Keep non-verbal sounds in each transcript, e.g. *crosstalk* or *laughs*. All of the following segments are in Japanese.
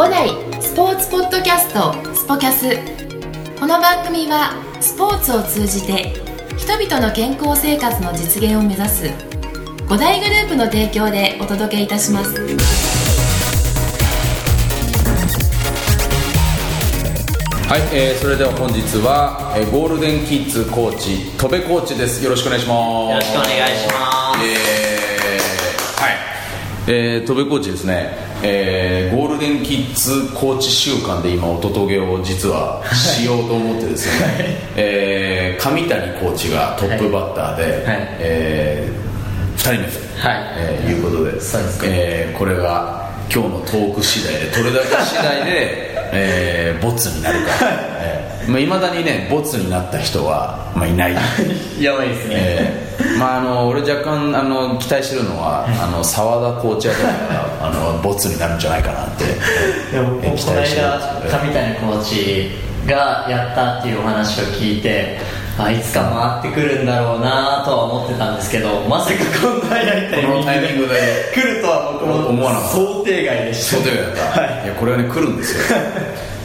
五代スポーツポッドキャストスポキャス。この番組はスポーツを通じて人々の健康生活の実現を目指す五大グループの提供でお届けいたします。はい、えー、それでは本日は、えー、ゴールデンキッズコーチ戸部コーチです。よろしくお願いします。よろしくお願いします。えー、はい。えー、戸部コーチですね、えー、ゴールデンキッズコーチ週間で今おととげを実はしようと思ってですね、はい、えー、上谷コーチがトップバッターで、はい。はい、えー、2人目と、はい。えー、いうことでそうですえー、これが今日のトーク次第でどれだけ次第で *laughs* えー、ボツになるか、えーまあ、未だにねボツになった人は、まあ、いない。*laughs* やばいですね、えー、まあ、あの俺若干あの期待してるのは *laughs* あの澤田コーチあたりがあのボツになるんじゃないかなって *laughs* でも、えー、期待してる。上谷コーチがやったっていうお話を聞いてあいつか回ってくるんだろうなとは思ってたんですけどまさかこんなやりたいこのタイミングで。来るとは僕も思わなかった。想定外でした。想定外だった、はい、いやこれはね来るんですよ。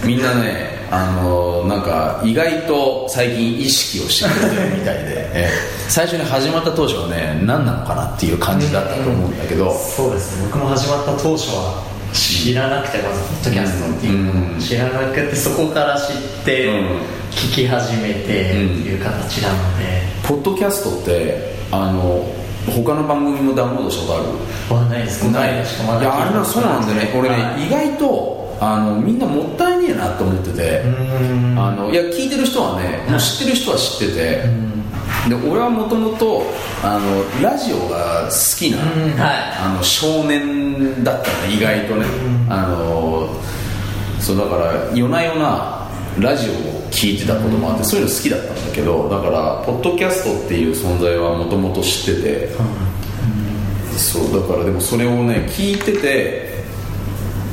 みんなねあのなんか意外と最近意識をしてくれてるみたいで、*laughs* え最初に始まった当初はね何なのかなっていう感じだったと思うんだけど、うん、そうですね。僕も始まった当初は知らなくてまずポッドキャストっていうのを知らなくてそこから知って、聞き始めてっていう形なので、ポッドキャストってあの他の番組もダウンロードしたことある？ないです。ない。いやあれはそうなんでね。俺ね、はい、意外とあのみんなもったいねえなと思ってて。あのいや聞いてる人はねもう知ってる人は知ってて。で俺はもともとラジオが好きな、はい、あの少年だったね意外とね。あのそうだから夜な夜なラジオを聞いてたこともあってそういうの好きだったんだけどだからポッドキャストっていう存在はもともと知ってて、そうだからでもそれをね聞いてて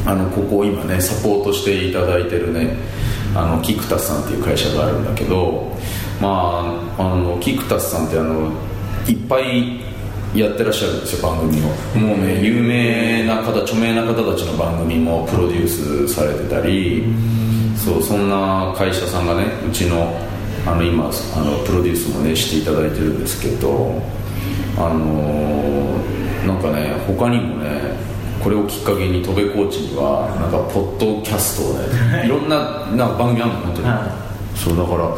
あのここ今ねサポートしていただいてるねあのキクタスさんっていう会社があるんだけどまああのキクタスさんってあのいっぱいやってらっしゃるんですよ番組を。もうね有名な方著名な方たちの番組もプロデュースされてたり、そうそんな会社さんがねうちのあの今あのプロデュースもねしていただいてるんですけどあのー、なんかね他にもねこれをきっかけに戸部コーチにはなんかポッドキャストをねい。ろんななんか番組あるの本当に、はい、そうだから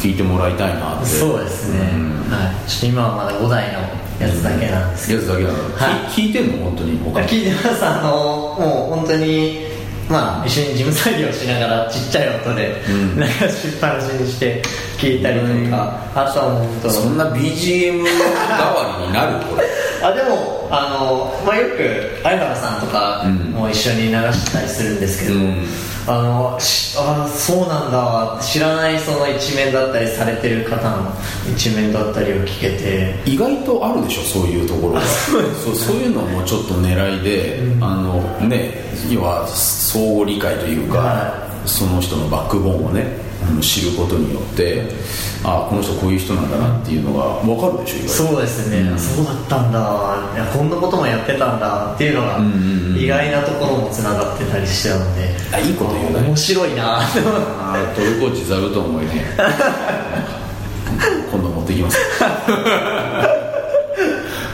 聞いてもらいたいなって。そうですね、うん、はい、ちょっと今はまだ5台のやつだけなんですけど、やつだけなの、はい、聞いてんの？本当に聞いてます。あのもう本当にまあ、一緒に事務作業しながらちっちゃい音で流しっぱなしにして聞いたりとか、あとはもうそんな BGM 代わりになる？これ。*laughs* あでもあの、まあ、よく相原さんとかも一緒に流したりするんですけど、うん。あのあそうなんだ知らないその一面だったりされてる方の一面だったりを聞けて。意外とあるでしょそういうところが。そうそういうのもちょっと狙いで、うん、あのね要は相互理解というか、はい、その人のバックボーンをね知ることによってあこの人こういう人なんだなっていうのが分かるでしょそうですね、うん、そうだったんだ。いやこんなこともやってたんだっていうのが意外なところもつながってたりしてたので、あいいこと言うね。面白いな。あトルコーチ座布団もいいね。*laughs* 今度持ってきます。*laughs*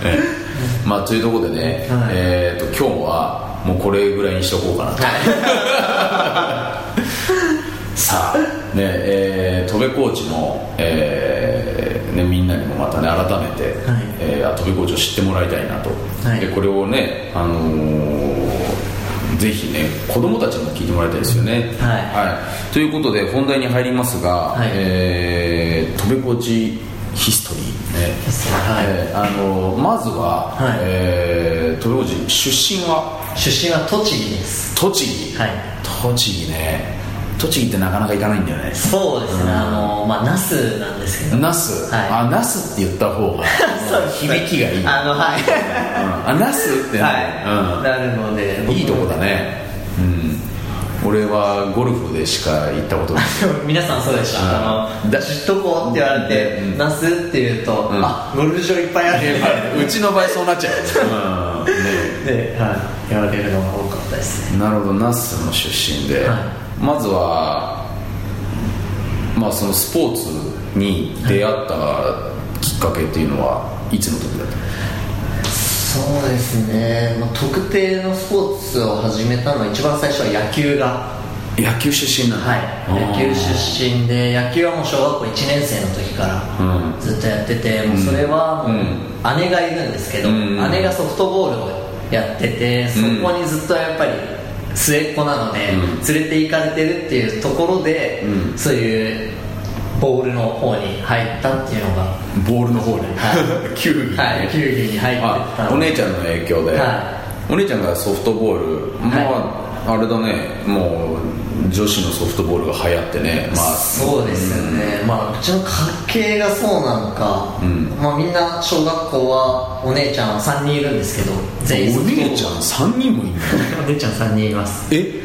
えまあというところでね、はい、えーと、今日はもうこれぐらいにしとこうかなと、さあねえー、戸部コーチの、えーね、みんなにもまたね改めて、はい。えー、戸部コーチを知ってもらいたいなと、はい、でこれをね、あのー、ぜひね子供たちにも聞いてもらいたいですよね、はい、はい、ということで本題に入りますが、はい。えー、戸部コーチヒストリーね、はい。えー、あのー、まずは、はい。えー、戸部コーチ出身は？出身は栃木です。栃木。はい。栃木ね栃木ってなかなか行かないんだよね。そうですね、うん、あのまあ那須なんですけど。那須、はい、あ那須って言った方が。*laughs* 響きがいい。あのはい、うん、あ那須ってはい、うん、なるのでいいとこだね。うん。俺はゴルフでしか行ったことない。*laughs* 皆さんそうでした、あの知っとこうって言われて、那須って言うと、あゴルフ場いっぱいあるうちの場合そうなっちゃう、*laughs* うん。で、はい、言われるのが多かったですね。なるほど。那須の出身で、はい、まずはまあそのスポーツに出会ったきっかけっていうのはいつの時だった？そうですね、まあ、特定のスポーツを始めたのは一番最初は野球が。野球出身なんはい。野球出身で野球はもう小学校1年生の時からずっとやってて、うん、もうそれはもう姉がいるんですけど、うん、姉がソフトボールをやっててそこにずっとやっぱり末っ子なので、連れて行かれてるっていうところで、そういうボールの方に入ったっていうのが。ボールの方に、はい、*laughs* 球技、はい、球技に入ってたお姉ちゃんの影響で、はい、お姉ちゃんがソフトボール、まあ、あれだね。もう女子のソフトボールが流行ってね、まあ、そうですよね、うん、まあ、うちの家系がそうなのか、うん、まあ、みんな小学校はお姉ちゃんは3人いるんですけど全員お姉ちゃん3人もいるの？*laughs* お姉ちゃん3人います。え？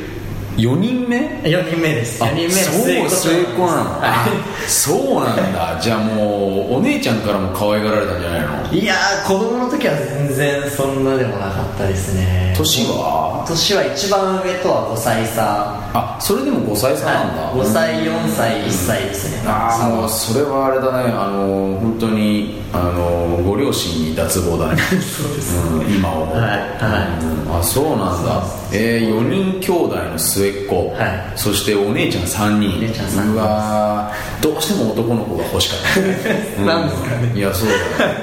4人目 ?4 人目です。4人目の末っ子末っ子なの、はい、そうなんだ。じゃあもうお姉ちゃんからも可愛がられたんじゃないの？いや子供の時は全然そんなでもなかったですね。年は？年は一番上とは5歳差。あそれでも5歳差なんだ、はい、5歳4歳1歳ですね、ああもうそれはあれだね。あの本当にあのご両親に脱帽だね。*laughs* そうです、うん、今思うと、はい。はい。うん、あそうなんだ。えー、4人兄弟の末っ子、はい、そしてお姉ちゃん3人。姉ちゃん3人。うわどうしても男の子が欲しかった、ね、*laughs* なんですかね。いやそうだ絶対、うん、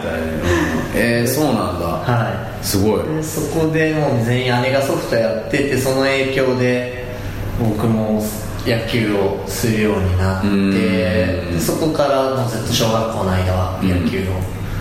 えー、そうなんだ。はい。すごい。そこでもう全員姉がソフトやっててその影響で僕も野球をするようになってそこからもうずっと小学校の間は野球を、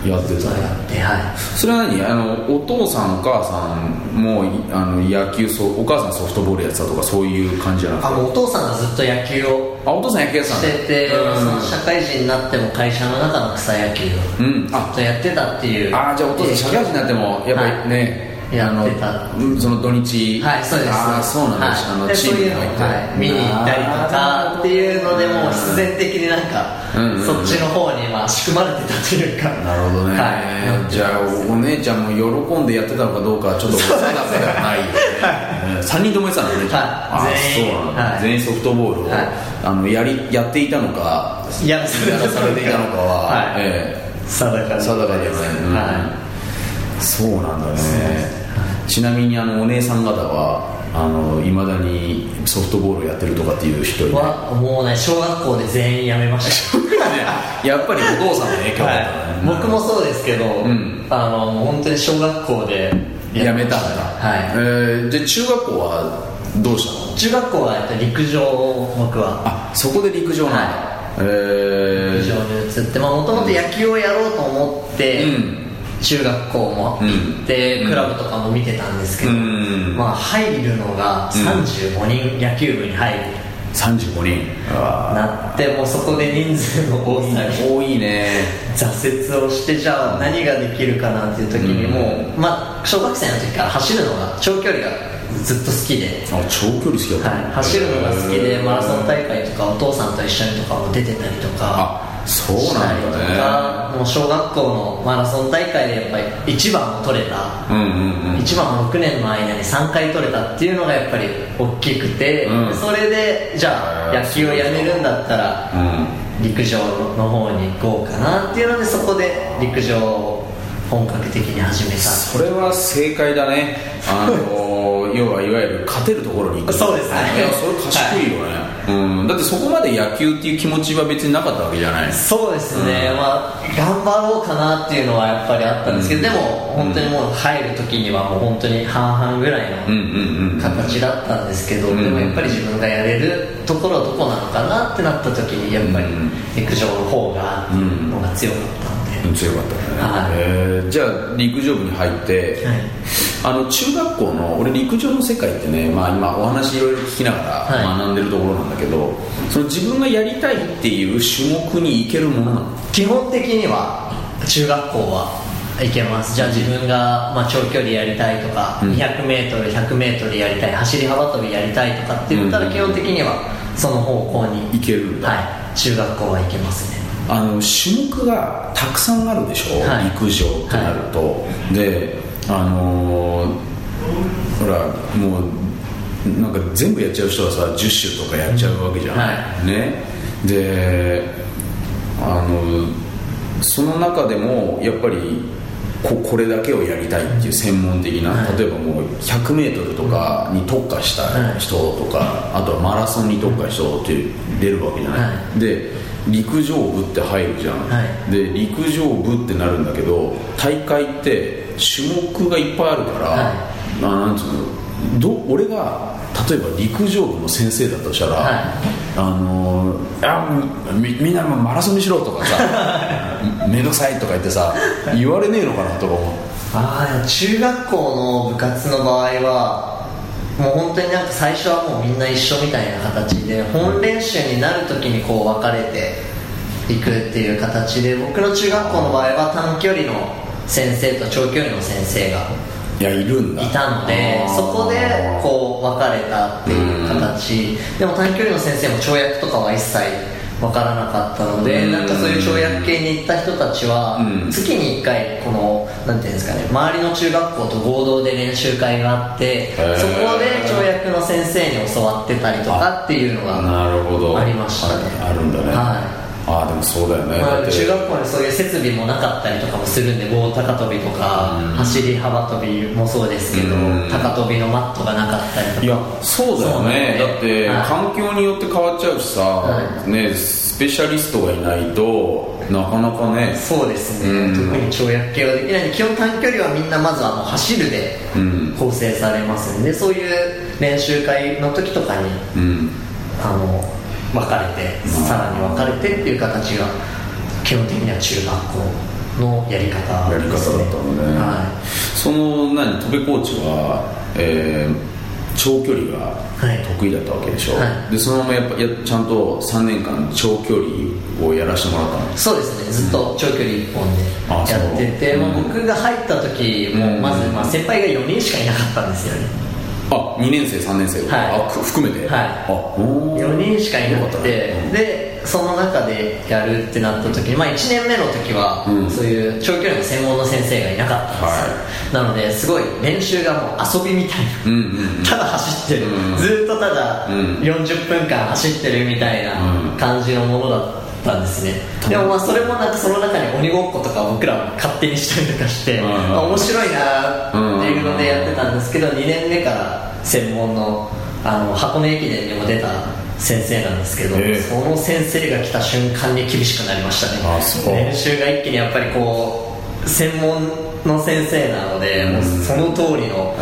やってたやってはい。それは何？あのお父さんお母さんもあの野球そお母さんソフトボールやってたとかそういう感じじゃなくて？あお父さんがずっと野球をあお父さん野球やってたしてて、その社会人になっても会社の中の草野球をずっとやってたっていう、ああじゃあお父さん社会人になってもやっぱりね、はいやってた。その土日。はいそうです。ああそうなんです、はい、あのチームに入って、はい、見に行ったりとかっていうのでも必然的になんか、うんうん、そっちの方にまあ仕組まれてたというか。なるほどね、はい、じゃあお姉ちゃんも喜んでやってたのかどうかちょっと定かではない。よね、はい、3人ともやってたのね、はい、全員。そうなんだ、全員ソフトボールを、あのやりやっていたのかやらされていたのかは、はい。ええ。定か定かではない、はいそうなんだね。ちなみにあのお姉さん方はいまだにソフトボールやってるとかっていう人はもうね小学校で全員やめました。*laughs* やっぱりお父さんの影響だったね、はい、僕もそうですけど、うん、あの本当に小学校でやめたんだ。はい、えー、じゃあ中学校はどうしたの？中学校は陸上僕は。あそこで陸上なんだ、はい。えー、陸上に移ってもともと野球をやろうと思って、うん中学校も行って、クラブとかも見てたんですけど、まあ入るのが35人、野球部に入る。35人。なってもそこで人数の多さに多いね。挫折をしてじゃあ何ができるかなっていう時にもう、まあ小学生の時から走るのが長距離がずっと好きで。あ長距離好きだった、はい、走るのが好きでマラソン大会とかお父さんと一緒にとかも出てたりとかそうなんだね。もう小学校のマラソン大会でやっぱり1番を取れた、うんうんうん、1番6年の間に3回取れたっていうのがやっぱり大きくて、うん、それでじゃあ野球をやめるんだったら、陸上の方に行こうかなっていうのでそこで陸上を本格的に始めた。それは正解だね。あの *laughs* 要はいわゆる勝てるところに行く。そうですね。いやそれ賢いよね、はい。うん、だってそこまで野球っていう気持ちは別になかったわけじゃない。そうですね、うん、まあ頑張ろうかなっていうのはやっぱりあったんですけど、うん、でも本当にもう入る時にはもう本当に半々ぐらいの形だったんですけど、でもやっぱり自分がやれるところはどこなのかなってなった時にやっぱり陸上の方がのが強かった強かったね、はい。えー、じゃあ陸上部に入って、はい。あの中学校の俺陸上の世界ってね、まあ、今お話いろいろ聞きながら学んでるところなんだけど、はい、その自分がやりたいっていう種目に行けるものなの？基本的には中学校はいけます。じゃあ自分が、まあ、長距離やりたいとか、うん、200m100m やりたい走り幅跳びやりたいとかって言ったら基本的にはその方向に行けるんだ、はい、中学校はいけますねあの種目がたくさんあるでしょ、はい、陸上ってなると、はい、であのーほらもうなんか全部やっちゃう人はさ10種とかやっちゃうわけじゃん、はい。ね。であのその中でもやっぱりここれだけをやりたいっていう専門的な、はい。例えばもう 100m とかに特化した人とか、あとはマラソンに特化した人って出るわけじゃない、はで陸上部って入るじゃん、はい。で陸上部ってなるんだけど大会って種目がいっぱいあるから、はまあなんつうのど俺が例えば陸上部の先生だとしたら、はい。あのあみみんなマラソンにしろとかさ *laughs* めんどくさいとか言ってさ言われねえのかなとか思う。ああ中学校の部活の場合はもう本当になんか最初はもうみんな一緒みたいな形で本練習になる時にこう分かれていくっていう形で僕の中学校の場合は短距離の先生と長距離の先生がいやいるんだ。いたのでそこでこう分かれたっていう形。でも短距離の先生も跳躍とかは一切分からなかったのでうん。なんかそういう跳躍系に行った人たちはうん。月に1回このなんていうんですかね周りの中学校と合同で練習会があってー。そこで跳躍の先生に教わってたりとかっていうのがありましたね。ああるんだね、はいああでもそうだよね、まあ、中学校にそういう設備もなかったりとかもするんで棒高跳びとか、うん。走り幅跳びもそうですけど、うん。高跳びのマットがなかったりとか。いやそうだよね。そうだってはい。環境によって変わっちゃうしさ、はねスペシャリストがいないとなかなかね。そうですね、うん。特に跳躍系はできない。基本短距離はみんなまずはもう走るでうん。構成されますんでそういう練習会の時とかにうん。あの分かれてうん。さらに分かれてっていう形が基本的には中学校のやり方やり方だったのね、はその何戸部コーチは、えー長距離がはい。得意だったわけでしょ、はい。でそのままやっぱやちゃんと3年間長距離をやらせてもらったの？いそうですね。ずっと長距離一本あでやってて、そうまあ、僕が入った時もうんまず、まあ、先輩が4人しかいなかったんですよねあ2年生3年生、はい。あく含めて。はい。あおー。4人しかいなくて、よかったねでその中でやるってなった時に、まあ、1年目の時は、うん。そういう長距離の専門の先生がいなかったんですよ、なのですごい練習がもう遊びみたいな。うんうんうん。ただ走ってる、うん。ずーっとただうん。40分間走ってるみたいなうん。感じのものだったんですね、でもまあそれもなんかその中に鬼ごっことか僕らも勝手にしたりとかして、うんまあ面白いなっていうのでやってたんですけど2年目から専門のあの箱根駅伝にも出た先生なんですけど、ええ。その先生が来た瞬間に厳しくなりましたね。練習が一気にやっぱりこう専門の先生なので、もうその通りの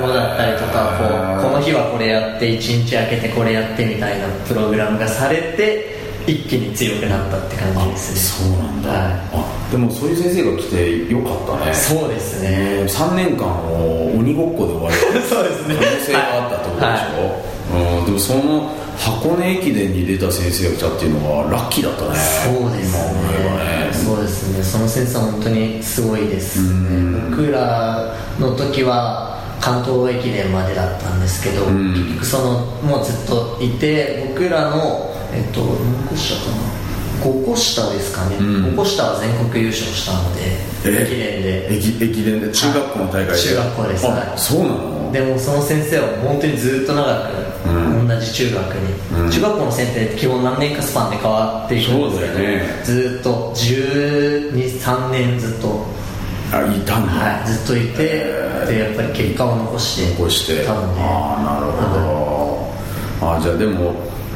ものだったりとか、え。ーこうこの日はこれやって1日空けてこれやってみたいなプログラムがされて一気に強くなったって感じですね。そうなんだ、はい。あでもそういう先生が来てよかったね。そうですね。ね3年間を鬼ごっこで終わる *laughs* そうですね。可能性があったってことでしょ、うん、でもその箱根駅伝に出た先生が来たっていうのはラッキーだったね。そうですね。ねそうですね。その先生は本当にすごいです。うん。ね僕らの時は関東駅伝までだったんですけど、うん。結局そのもうずっといて僕らのえっと何個下かな。5個下ですかね、うん。5個下は全国優勝したのでえ？駅伝で。駅駅伝で？中学校の大会で？中学校です。あはい。そうなの？でもその先生は本当にずっと長く、うん。同じ中学に、うん。中学校の先生って基本何年かスパンで変わっていくんですけど、ね。ずっと123年ずっと、あいたんだ、はい、ずっといて、でやっぱり結果を残して残して。たのでああなるほど、あじゃあでも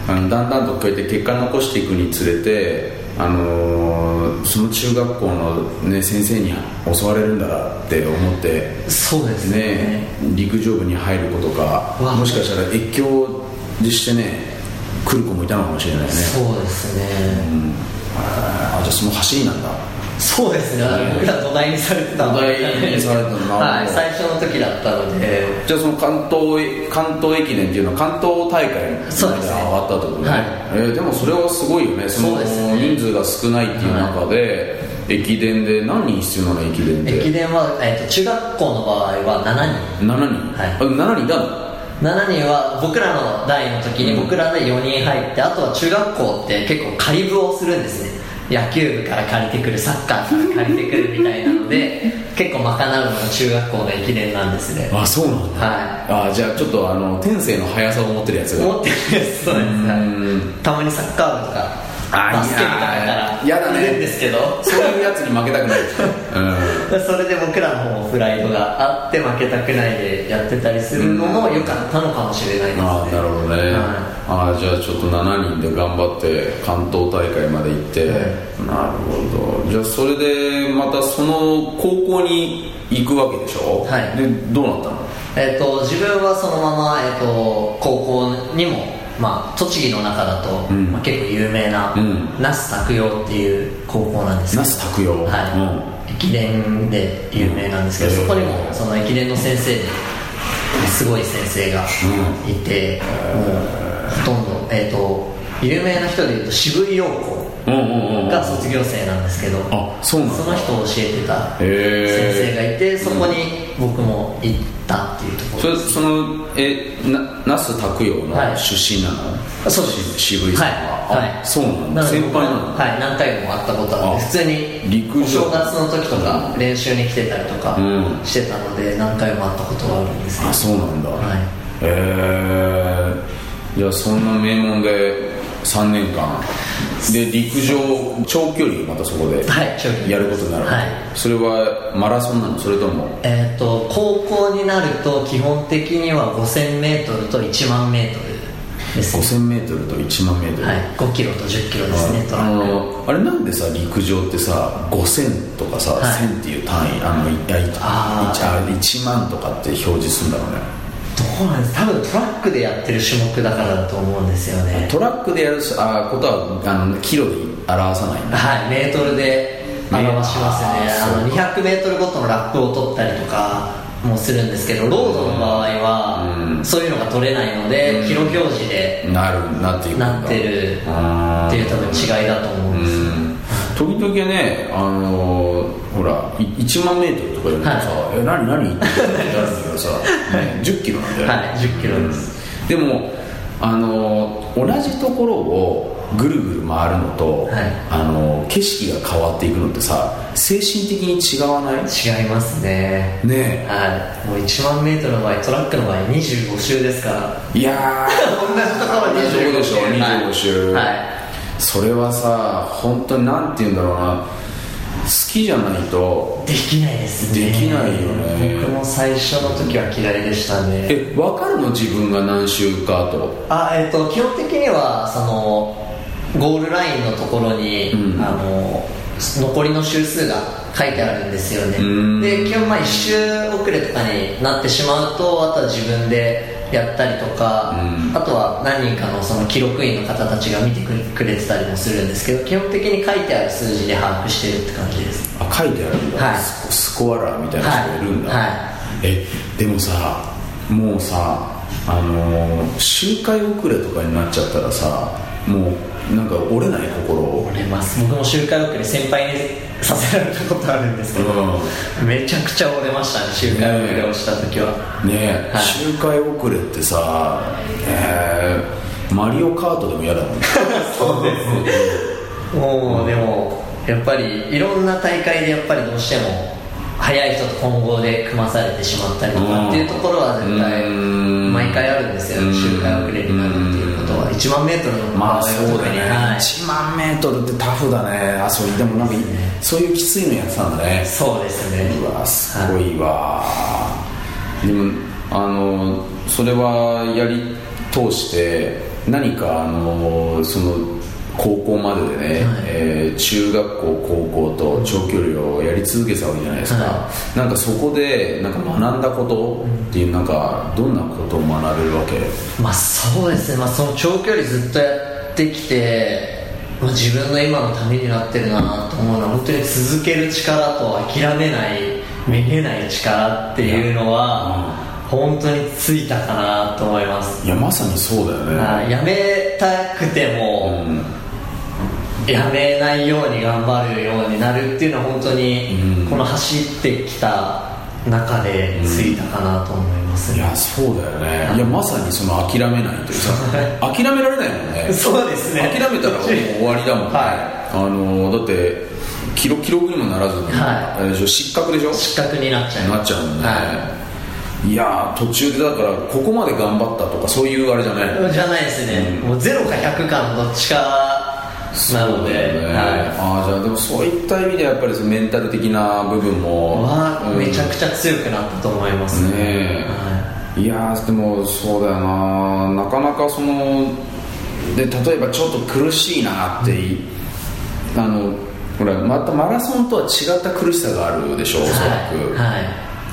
あのだんだんとこうやって結果残していくにつれて、あのーその中学校の、ね、先生に教われるんだなって思ってそうですね。ね陸上部に入る子とかわもしかしたら越境でしてね来る子もいたのかもしれないね。そうですね、うん。あじゃあその走りなんだそうですね。僕ら土台にされてた。土台にされてたのはい。最初の時だったので。じゃあその関東関東駅伝っていうのは関東大会そうですね。まで上がったってことね。はい。えーでもそれはすごいよね。その人数が少ないっていう中で、駅伝で何人必要なの駅伝駅伝は、えっと中学校の場合は7人。7人、はい。あ7人だの？7人は僕らの代の時に僕らで4人入ってあとは中学校って結構仮部をするんですね野球部から借りてくるサッカーから借りてくるみたいなので結構賄うのが中学校の駅伝なんですね。あそうなんだ、はい、あじゃあちょっとあの天性の速さを持ってるやつが。持ってるやつそうです。たまにサッカー部とかバスケみたいな嫌だね。んですけど。そういうやつに負けたくないですね、うん、それで僕らの方プライドがあって負けたくないでやってたりするのも良かったのかもしれないですね、ああなるほどね、はい、あじゃあちょっと7人で頑張って関東大会まで行って、はい、なるほど。じゃあそれでまたその高校に行くわけでしょ？はい。でどうなったの？えっ、ー、と自分はそのまま、えーと高校にもまあ、栃木の中だと、うん、まあ、結構有名な、うん、那須拓陽っていう高校なんですけど。那須拓陽。はい、駅伝で有名なんですけど、そこにもその駅伝の先生ですごい先生がいて、もうほとんど、えーと、有名な人でいうと渋井陽子が卒業生なんですけど、あそうなんその人を教えてた先生がいてそこに僕も行ったっていうところ。そそのえな那須拓陽の出身なの、はい、そうです。渋井さんは、はい、はい、そうなんだ。先輩なのはい。何回も会ったことあって普通に陸お正月の時とか練習に来てたりとかしてたので何回も会ったことがあるんです。あそうなんだ、はい、えー、じゃあそんな名門で3年間で陸上長距離またそこでやることになる、はい、それはマラソンなの？それとも？えっ、と高校になると基本的には 5000m と1万 m です 5000m と1万 m はい5キロと1 0キロですねあのあれなんでさ陸上ってさ5000とかさ、はい、1000っていう単位あのあ 1, 1万とかって表示するんだろうねどうなんです。多分トラックでやってる種目だからだと思うんですよね。トラックでやるあことはあのキロで表さないはいメートルで表しますね。あの200メートルごとのラップを取ったりとかもするんですけどロードの場合は、そういうのが取れないので、うん、キロ表示でなるなっていなってるっていう多分違いだと思うんです、うん時々ねあのほら1万メートルとか言うとさ「はい、え何何?」って言るんだけどさ、*laughs* ね、1 0キロなんだよ、はい1 0キロです、でもあの同じところをぐるぐる回るのと、はい、あの景色が変わっていくのってさ精神的に違わない？違いますね。ね。はい。もう1万メートルの場合トラックの場合25周ですから。いや *laughs* 同じところ25周。25周はい、はいそれはさ本当になんて言うんだろうな。好きじゃないとできないですね。できないよね。僕も最初の時は嫌いでしたね。え分かるの？自分が何周かと。あえっ、と基本的にはそのゴールラインのところに、うん、あの残りの周数が書いてあるんですよね。で基本まあ1周遅れとかになってしまうとあとは自分でやったりとか、うん、あとは何人かのその記録員の方たちが見てくれてたりもするんですけど基本的に書いてある数字で把握してるって感じです。あ書いてあるんだ、はい、スコアラーみたいな人がいるんだ、はい、はい、えでもさもうさあのー、周回遅れとかになっちゃったらさもうなんか折れない心折れます僕も周回遅れ先輩にさせられたことあるんですけど、うん、めちゃくちゃ折れましたね周回遅れをした時は。ねえ、はい、周回遅れってさえー、マリオカートでも嫌だもん *laughs* そうです。もうでもやっぱりいろんな大会でやっぱりどうしても速い人と混合で組まされてしまったりとかっていうところは絶対毎回あるんですよ周回遅れになるっていうことは1万メートルのまあそうだね、はい、1万メートルってタフだね。あそうでもなんかそういうきついのやつなんだね。そうですね。うわすごいわ、はい、でもあのそれはやり通して何かあのその高校まででね、はい、えー、中学校高校と長距離をやり続けてたわけじゃないですか、はい、なんかそこでなんか学んだことっていうなんかどんなことを学べるわけ？まあそうですね、まあ、その長距離ずっとやってきて、まあ、自分の今のためになってるなと思うのは本当に続ける力と諦めないめげない力っていうのは、本当についたかなと思います。いやまさにそうだよね。やめたくても、うんやめないように頑張るようになるっていうのは本当にこの走ってきた中でついたかなと思います、ね、いやそうだよね。いやまさにその諦めないというか *laughs* 諦められないもんね。そうですね。諦めたらもう終わりだもんね、はあのだって記録記録にもならずに、はい。あれでしょ？失格でしょ？失格になっちゃいなっちゃうもんね、、はい。やー途中でだからここまで頑張ったとかそういうあれじゃないじゃないですね、もうゼロか100かのどっちかなので、ねはああじゃあでもそういった意味でやっぱりそのメンタル的な部分い、もめちゃくちゃ強くなったと思いますね。え。はい。やーでもそうだよな。なかなかそので例えばちょっと苦しいなっていあのほらまたマラソンとは違った苦しさがあるでしょおそらく、はい、は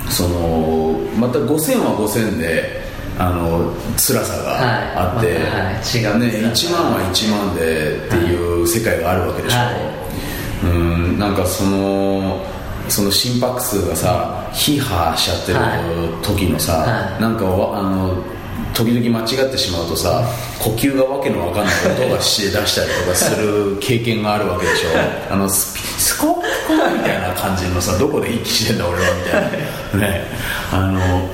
い。そのまた5000は5000であの辛さがあって、はい。またはい。違うね、1万は1万でっていう世界があるわけでしょ、はうんなんかそのその心拍数がさヒーハーしちゃってる時のさ、はい。なんかわあの時々間違ってしまうとさ呼吸がわけのわかんない音がして出したりとかする経験があるわけでしょ。*laughs* あのスピスコップコーみたいな感じのさどこで息してんだ俺はみたいな。*laughs* ね。あの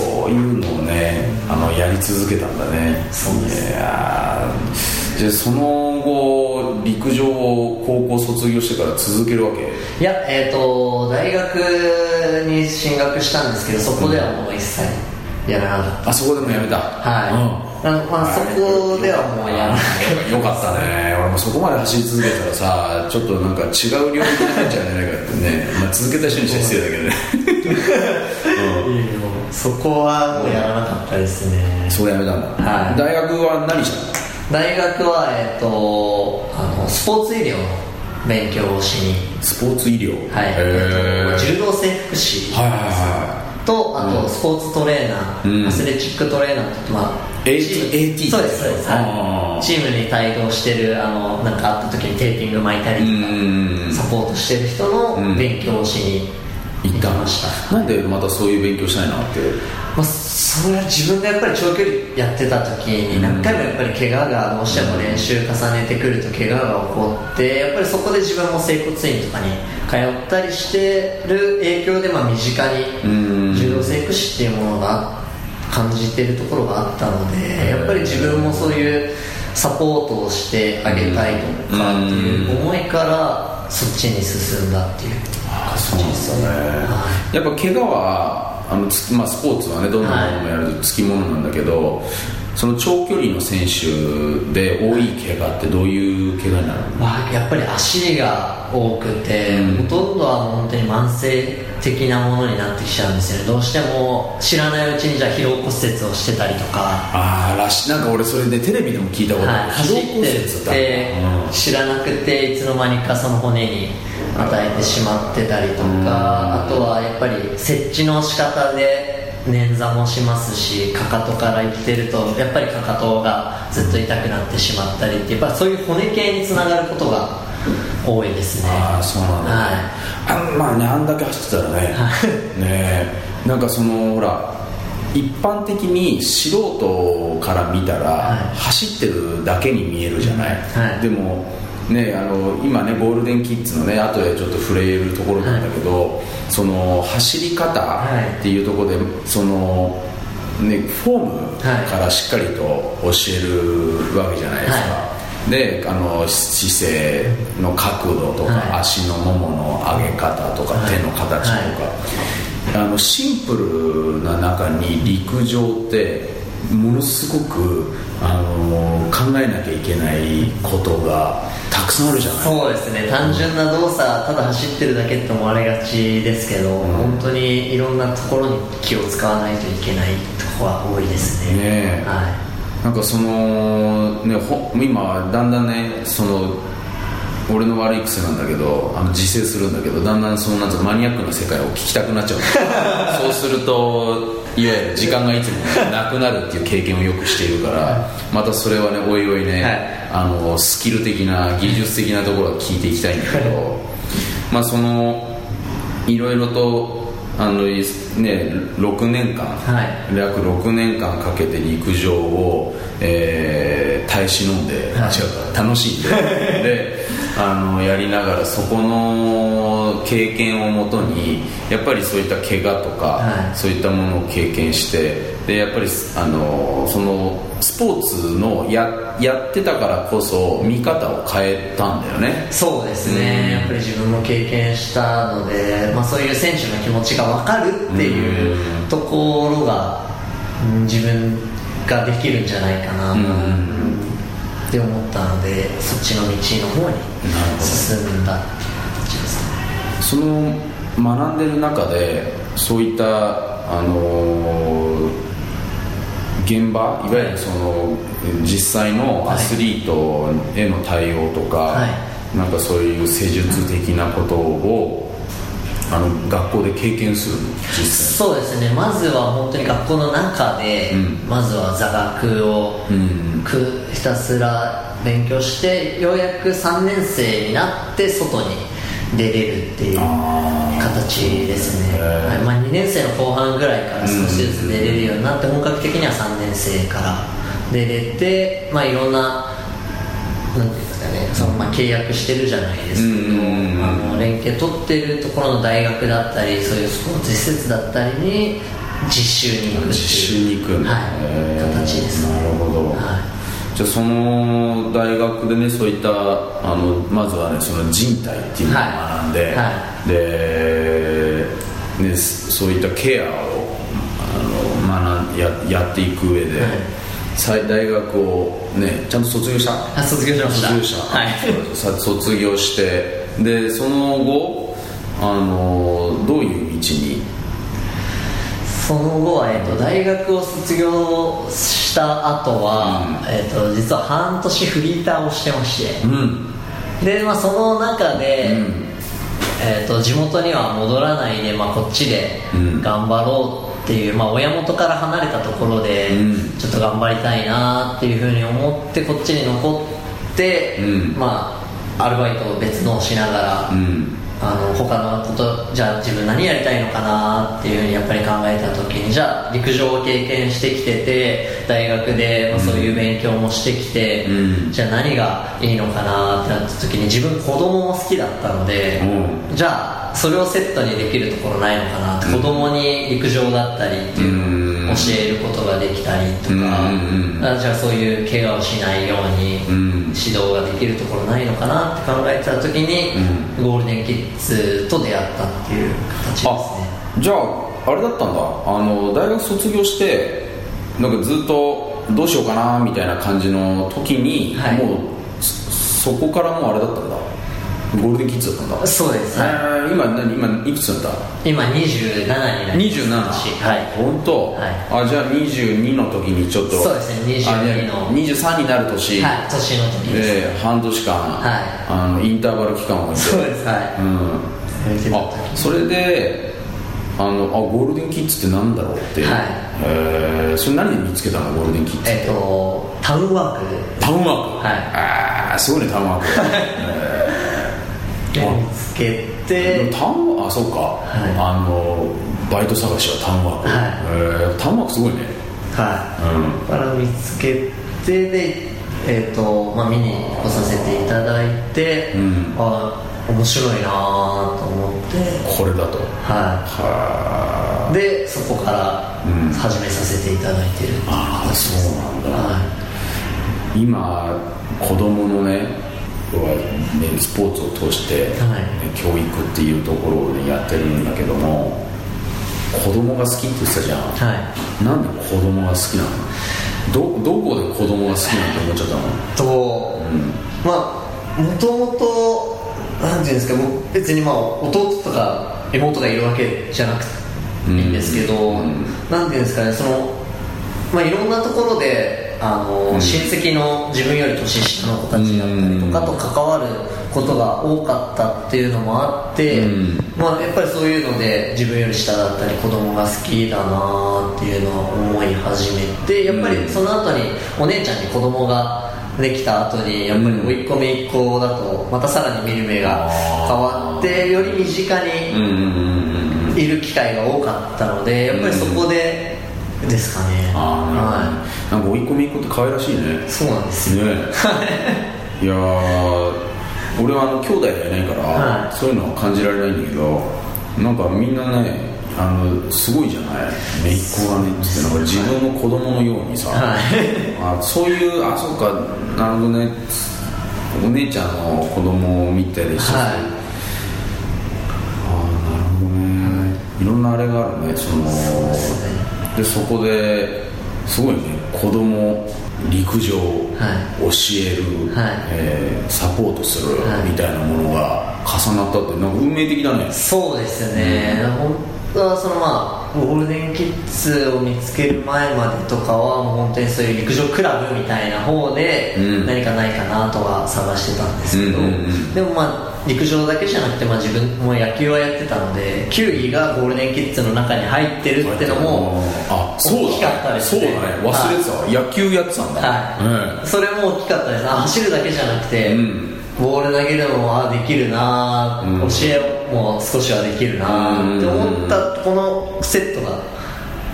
そういうのをねあのやり続けたんだね。そうです。いやーでその後陸上を高校卒業してから続けるわけ？いやえっ、と大学に進学したんですけどそこではもう一切やらなかった。あそこでもやめた？はい、うんあのまあ、そこではもうやらなかっよかったね。俺もそこまで走り続けたらさちょっとなんか違う領域に入っちゃうんじゃないかってね、まあ、続けた人にして失礼だけどね、たそこはもうやらなかったですね。そこやめたんだ、はい。大学は何したの？大学は、えっとあのスポーツ医療の勉強をしに、スポーツ医療？はい。へえー。柔道整復師。はいはいはとあと、うん。スポーツトレーナー、うん。アスレチックトレーナーって言って、まあ、AT チーム AT そうですそうです、はい、チームに帯同してるあのなんかあった時にテーピング巻いたりとか、うん。サポートしてる人の勉強をしに行した、なんでまたそういう勉強したいなって？まあ、それは自分がやっぱり長距離やってた時に何回もやっぱり怪我がどうしても練習重ねてくると怪我が起こってやっぱりそこで自分も整骨院とかに通ったりしてる影響でまあ身近うん。に柔道整復師っていうものが感じてるところがあったのでやっぱり自分もそういうサポートをしてあげたいとかっていう思いからそっちに進んだっていうあそうですよね。やっぱ怪我はあのつ、まあ、スポーツはねどんなものもやるとつきものなんだけど、その長距離の選手で多い怪我ってどういう怪我になるの？まあ、やっぱり足が多くて、うん。ほとんどは本当に慢性的なものになってきちゃうんですよね。どうしても知らないうちにじゃあ疲労骨折をしてたりとか、ああらしなんか俺それでテレビでも聞いたことはい、ある、走疲労骨折って知らなくていつの間にかその骨に与えてしまってたりとうん。かあとはやっぱり設置の仕方で捻挫もしますしかかとからいってるとやっぱりかかとがずっと痛くなってしまったりってやっぱそういう骨系につながることが多いですね。ああそうなんだ、はい。あんまあねあんだけ走ってたらね。ねえ。なんかそのほら一般的に素人から見たら、はい。走ってるだけに見えるじゃない、はい。でもねあの今ねゴールデンキッズのね後でちょっと触れるところなんだけど、その走り方っていうところで、そのねフォームからしっかりと教えるわけじゃないですか、はであの姿勢の角度とか、はい。足のももの上げ方とか、はい。手の形とか、あのシンプルな中に陸上ってものすごくあの考えなきゃいけないことがたくさんあるじゃない。そうですね。単純な動作ただ走ってるだけって思われがちですけど、ん。本当にいろんなところに気を使わないといけないところは多いですね。ねえ。はなんかそのねほ今だんだんねその俺の悪い癖なんだけどあの自制するんだけどだんだんそのなんマニアックな世界を聞きたくなっちゃう。*laughs* そうするといわゆる時間がいつもなくなるっていう経験をよくしているからまたそれはねおいおいね、はい。あのスキル的な技術的なところは聞いていきたいんだけどまあそのいろいろとあのね6年間、はい。約6年間かけて陸上を、えー耐え忍んで、はい。違うか楽しんで *laughs* であのやりながらそこの経験をもとにやっぱりそういった怪我とか、はい、そういったものを経験してでやっぱりあのそのスポーツのややってたからこそ見方を変えたんだよね。そうですね、うん、やっぱり自分も経験したので、まあ、そういう選手の気持ちが分かるっていうところが、うん、自分ができるんじゃないかな、うんって思ったのでそっちの道の方に進んだ形ですね。その学んでる中でそういったあのー、現場いわゆるその実際のアスリートへの対応とか、はい、なんかそういう施術的なことをあの学校で経験するそうですね。まずは本当に学校の中で、うん、まずは座学を、うん、ひたすら勉強してようやく3年生になって外に出れるっていう形ですね、はい。まあ、2年生の後半ぐらいから少しずつ出れるようになって本格的には3年生から出れて、まあ、いろんなですかね。そのまあ契約してるじゃないですけど、あの連携取ってるところの大学だったりそういうスポーツ施設だったりに実習に行く実習に行く、はい、形です。なるほど、はい、じゃあその大学でねそういったあのまずはねその人体っていうのを学んで、はい。はい、で、ね、そういったケアをあの学んややっていく上で、はい大学をねちゃんと卒業した？卒業しました。卒業した、はい、卒業して。でその後あのどういう道に？その後は、えっと、大学を卒業した後は、うん、えっと、実は半年フリーターをしてまして、うん、で、まあ、その中で、うん、えっと、地元には戻らないで、まあ、こっちで頑張ろうっていう、まあ、親元から離れたところでちょっと頑張りたいなっていうふうに思ってこっちに残って、うん、まあ、アルバイトを別のをしながら、うん、あの他のことじゃあ自分何やりたいのかなっていうふうにやっぱり考えた時にじゃあ陸上を経験してきてて大学でそういう勉強もしてきて、うん、じゃあ何がいいのかなってなった時に自分子供も好きだったので、じゃあそれをセットにできるところないのかなって、うん、子供に陸上だったりっていうのを教えることができたりとか、じゃあそういう怪我をしないように指導ができるところないのかなって考えた時に、ゴールデンキッズと出会ったっていう形ですね。じゃああれだったんだ。あの大学卒業してなんかずっとどうしようかなみたいな感じの時に、はい、もうそこからもうあれだったんだゴールデンキッズだったんだ。そうです、はい、今何？今いくつなんだ今27になり27はい。本当、はい、あじゃあ22の時にちょっと。そうですね22の。23になる年。はい年の時です、えー、半年間、はい、あのインターバル期間を置いて。そうですはい、うん、あそれであのあゴールデンキッズってなんだろうって、はい。えー、それ何で見つけたの？ゴールデンキッズえっ、とタウンワーク。タウンワーク。はい。ああすごいねタウンワーク、*laughs* えー。見つけてタウンあそうか、はい、あのバイト探しはタウンワーク、はい。えー、タウンワークすごいね。はい、うん、から見つけてでえーとまあ、見に来させていただいて、うん、あ面白いなと思って。これだと。はい、はでそこから始めさせていただいてる、うん、ああそうなんだ、はい、今子供のねは、ね、スポーツを通して、はい、教育っていうところを、ね、やってるんだけども子供が好きって言ってたじゃん、はい、なんで子供が好きなの？どどこで子供が好きなんて思っちゃったの？と、うん、まあもともとなんていうんですか別にまあ弟とか妹がいるわけじゃなくていいんですけど、うん、なんていうんですかねそのまあいろんなところであの、うん、親戚の自分より年下の子たちだったりとかと関わることが多かったっていうのもあって、うん、まあ、やっぱりそういうので自分より下だったり子供が好きだなっていうのは思い始めてやっぱりその後にお姉ちゃんに子供ができた後にやっぱり追い込みっ子だとまたさらに見る目が変わってより身近にいる機会が多かったのでやっぱりそこでですかね。はい、なんか追い込みっ子って可愛らしいね。そうなんですよ。ね。い。や俺はあの兄弟がいないから、はい。そういうのは感じられないんだけどなんかみんなねあのすごいじゃない？姪っ子がねっつってなんか自分の子供のようにさ、はい。あそういうあそうかなるほどね。お姉ちゃんの子供を見たりして、はああなるほどね。い。ろんなあれがあるねそのでそこですごいね子供陸上、は教える、はい。えーサポートするはい。みたいなものが重なったってなんか運命的だね。そうですよね、本当はそのまあゴールデンキッズを見つける前までとかはもう本当にそういう陸上クラブみたいな方でうん。何かないかなとは探してたんですけど、うんうんうん。でもまあ陸上だけじゃなくてまあ自分も野球はやってたので球技がゴールデンキッズの中に入ってるってのもあそうだ。大きかったですね。そうだね。忘れてたわ、野球やってたんだ。はい、それも大きかったです。あ走るだけじゃなくて、うん。ボール投げるのもあできるな、うん教えも少しはできるなって思ったこのセットが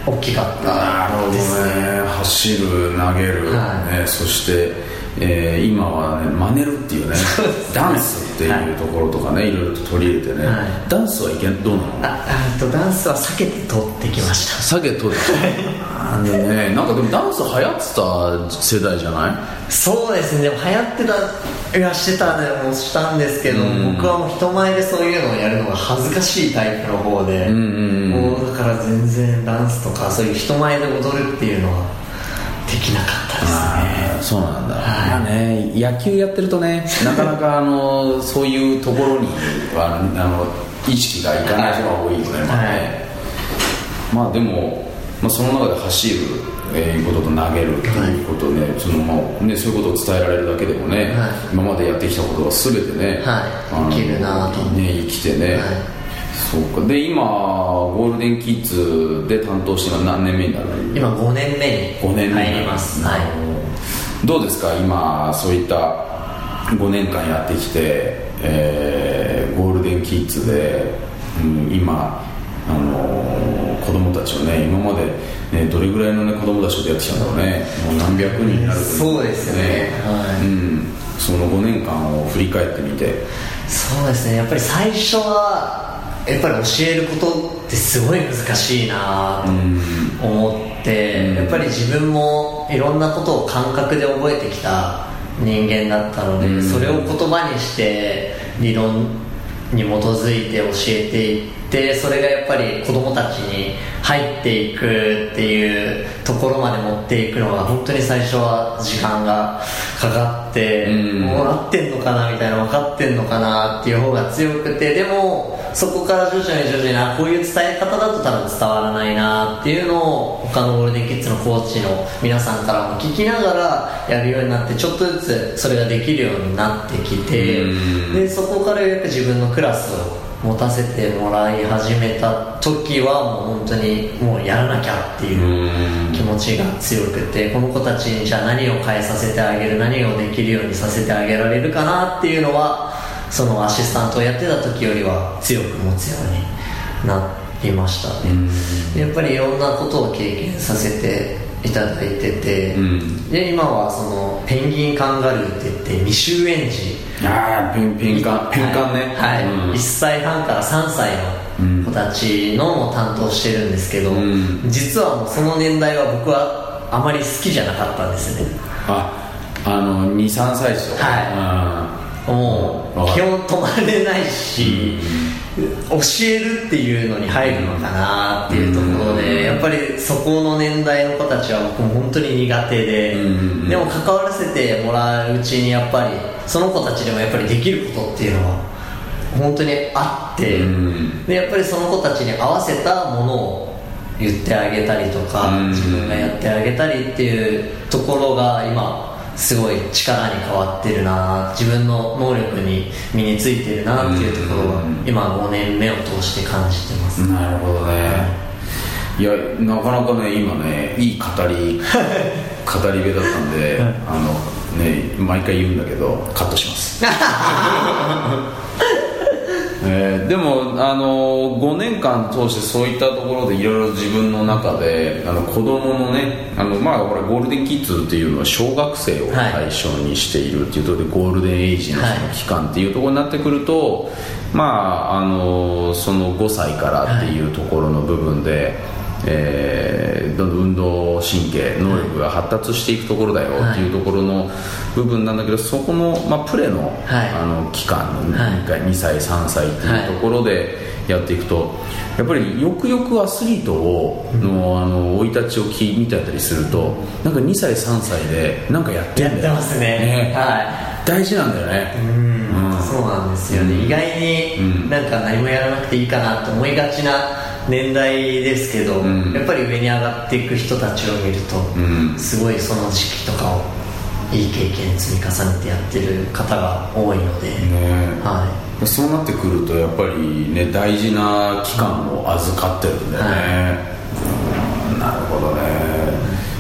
大きかったなるほどですねね。走る投げる、はい。ね、そして、えー今はね真似るっていうねダンスっていうところとかね、い、ろいろと取り入れてね、はい。ダンスはいけんどうなの？ああとダンスは避けて取ってきました。下げとる。あのねなんかでもダンス流行ってた世代じゃない？そうですね。でも流行ってたいやしてたねもしたんですけど、うん。僕はもう人前でそういうのをやるのが恥ずかしいタイプの方で、うんうんうん。もうだから全然ダンスとかそういう人前で踊るっていうのはできなかったそうなんだ、まあね野球やってるとねなかなかあのそういうところにはあの意識がいかない人が多いよね、まあね。まあでも、まあ、その中で走る、えーことと投げるっていうことで、そのまあね、そういうことを伝えられるだけでもね、はい。今までやってきたことが全てね、はい。生きるなと。ね生きてね、はいそうか。で今ゴールデンキッズで担当してるのは何年目になるの？今5年目に5年目入ります。はい。どうですか？今そういった5年間やってきて、えーゴールデンキッズで、うん今あのー子供たちをね今まで、ね、どれぐらいの、ね、子供たちとやってきたんだろうね。もう何百人になるそうですよね。はい。うん、その5年間を振り返ってみて。そうですね。やっぱり最初はやっぱり教えることってすごい難しいなと思って、うん。やっぱり自分もいろんなことを感覚で覚えてきた人間だったので、うん。それを言葉にして理論に基づいて教えていってそれがやっぱり子供たちに入っていくっていうところまで持っていくのが本当に最初は時間がかかって、うん。もうなってんのかなみたいな分かってんのかなっていう方が強くてでもそこから徐々に徐々にあこういう伝え方だと多分伝わらないなっていうのを他のゴールデンキッズのコーチの皆さんからも聞きながらやるようになってちょっとずつそれができるようになってきてうん。でそこからやく自分のクラスを持たせてもらい始めた時はもう本当にもうやらなきゃっていう気持ちが強くてこの子たちにじゃあ何を変えさせてあげる何をできるようにさせてあげられるかなっていうのはそのアシスタントをやってた時よりは強く持つようになりましたね。やっぱりいろんなことを経験させていただいてて、うんで今はそのペンギンカンガルーって言って未就園児ああペンペンカンペンカンね。はい、うん。1歳半から3歳の子たちのを担当してるんですけど、ん。実はもうその年代は僕はあまり好きじゃなかったんですね。ああの23歳児とかはい。もう基本止まれないし、教えるっていうのに入るのかなっていうところで、やっぱりそこの年代の子たちは僕も本当に苦手で、うん。でも関わらせてもらううちにやっぱりその子たちでもやっぱりできることっていうのは本当にあって、うん。でやっぱりその子たちに合わせたものを言ってあげたりとか、うん。自分がやってあげたりっていうところが今すごい力に変わってるな自分の能力に身についてるなっていうところはうん。今5年目を通して感じてます、なるほどね。い。やなかなかね今ねいい語り *laughs* 語り部だったんであのね毎回言うんだけどカットします。え *laughs* ーでもあの5年間通してそういったところでいろいろ自分の中であの子供のねあのまあほらゴールデンキッズっていうのは小学生を対象にしているっていうところで、ゴールデンエイジのその期間っていうところになってくると、まああのその5歳からっていうところの部分で。えー、どんどん運動神経能力が発達していくところだよっていうところの部分なんだけどそこの、まあ、プレの,、あの期間の2歳3歳っていうところでやっていくとやっぱりよくよくアスリートをのあの生い立ちを聞い見てたりするとなんか2歳3歳でなんかやってるんだよやってますね、ね、はい、大事なんだよね。うんそうなんですよね、意外になんか何もやらなくていいかなと思いがちな年代ですけど、うん、やっぱり上に上がっていく人たちを見ると、うん、すごいその時期とかをいい経験積み重ねてやってる方が多いので、ねはい、そうなってくるとやっぱりね大事な期間を預かってるんだよね、はい、なるほどね。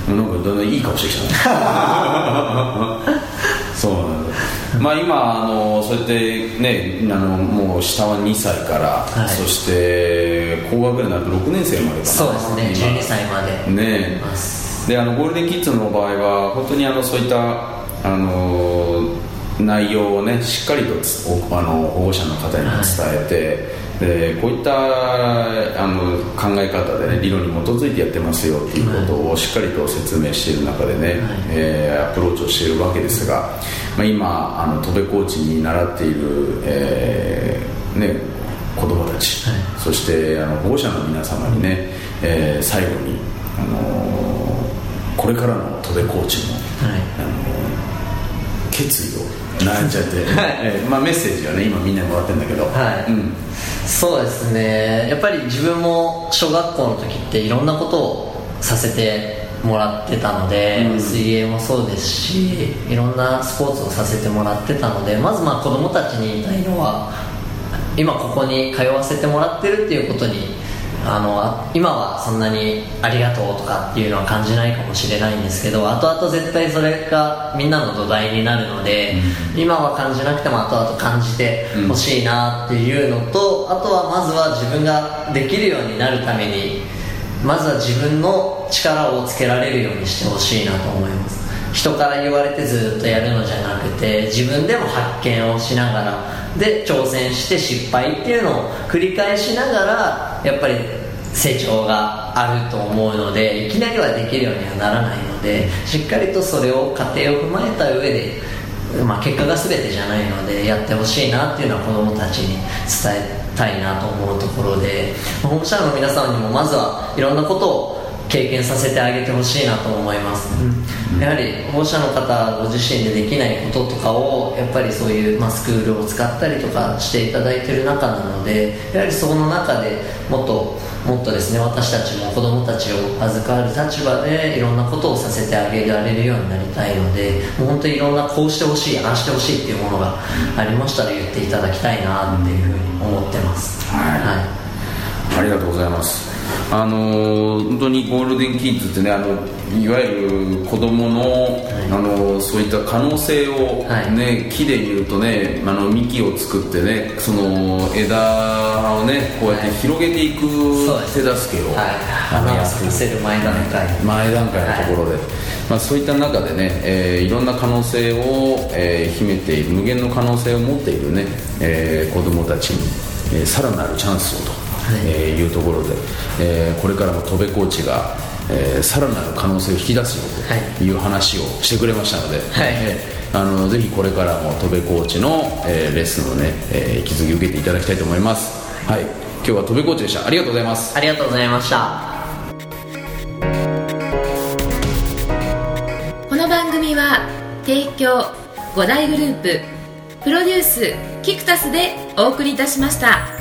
なんかだんだんいい顔してきた。ね *laughs* そうなんだ *laughs* まあ今あのそうやってねあのもう下は2歳から、はい、そして高学年になると6年生までかな。そうですね。12歳まで。ねであのゴールデンキッズの場合は本当にあのそういったあの内容をねしっかりとあの保護者の方に伝えて、はいでこういったあの考え方で、ね、理論に基づいてやってますよっていうことをしっかりと説明している中でね、はい、えー、アプローチをしているわけですが、まあ、今あの戸部コーチに習っている、えーね、子供たち、はい、そしてあの保護者の皆様にね、えー、最後に、あのー、これからの戸部コーチの、はい、あのー、決意を悩んじゃって、はい。えーまあ、メッセージはね今みんなにもらってるんだけど、はい。うん。そうですね。やっぱり自分も小学校の時っていろんなことをさせてもらってたので、うん、水泳もそうですしいろんなスポーツをさせてもらってたのでまずまあ子供たちに言いたいのは今ここに通わせてもらってるっていうことにあの今はそんなにありがとうとかっていうのは感じないかもしれないんですけど後々絶対それがみんなの土台になるので、うん、今は感じなくても後々感じてほしいなっていうのと、うん、あとはまずは自分ができるようになるためにまずは自分の力をつけられるようにしてほしいなと思います人から言われてずっとやるのじゃなくて自分でも発見をしながらで挑戦して失敗っていうのを繰り返しながらやっぱり成長があると思うのでいきなりはできるようにはならないのでしっかりとそれを過程を踏まえた上で、まあ、結果が全てじゃないのでやってほしいなっていうのは子どもたちに伝えたいなと思うところで保護者の皆さんにもまずはいろんなことを経験させてあげてほしいなと思います、うん、やはり保護者の方ご自身でできないこととかをやっぱりそういう、まあ、スクールを使ったりとかしていただいてる中なのでやはりその中でもっともっとですね私たちも子供たちを預かる立場でいろんなことをさせてあげられるようになりたいのでもう本当にいろんなこうしてほしいああしてほしいっていうものがありましたら言っていただきたいなっていうふうに思ってます、はい、はい、ありがとうございますあの本当にゴールデンキッズってねあのいわゆる子供の、はい、あのそういった可能性をね、はい、木でいうとねあの幹を作ってねその枝をねこうやって広げていく手助けを、はい、花せる前段階。前段階のところで、まあ、そういった中でね、えー、いろんな可能性を、えー、秘めている無限の可能性を持っているね、えー、子供たちに、えー、さらなるチャンスをとえー、いうところで、えー、これからも戸部コーチが、えー、さらなる可能性を引き出すよとい。う話をしてくれましたので、はい。えー、あのぜひこれからも戸部コーチの、えー、レッスンをね、えー、引き続き受けていただきたいと思います、はい、今日は戸部コーチでした。ありがとうございます。ありがとうございました。この番組は提供5大グループプロデュースキクタスでお送りいたしました。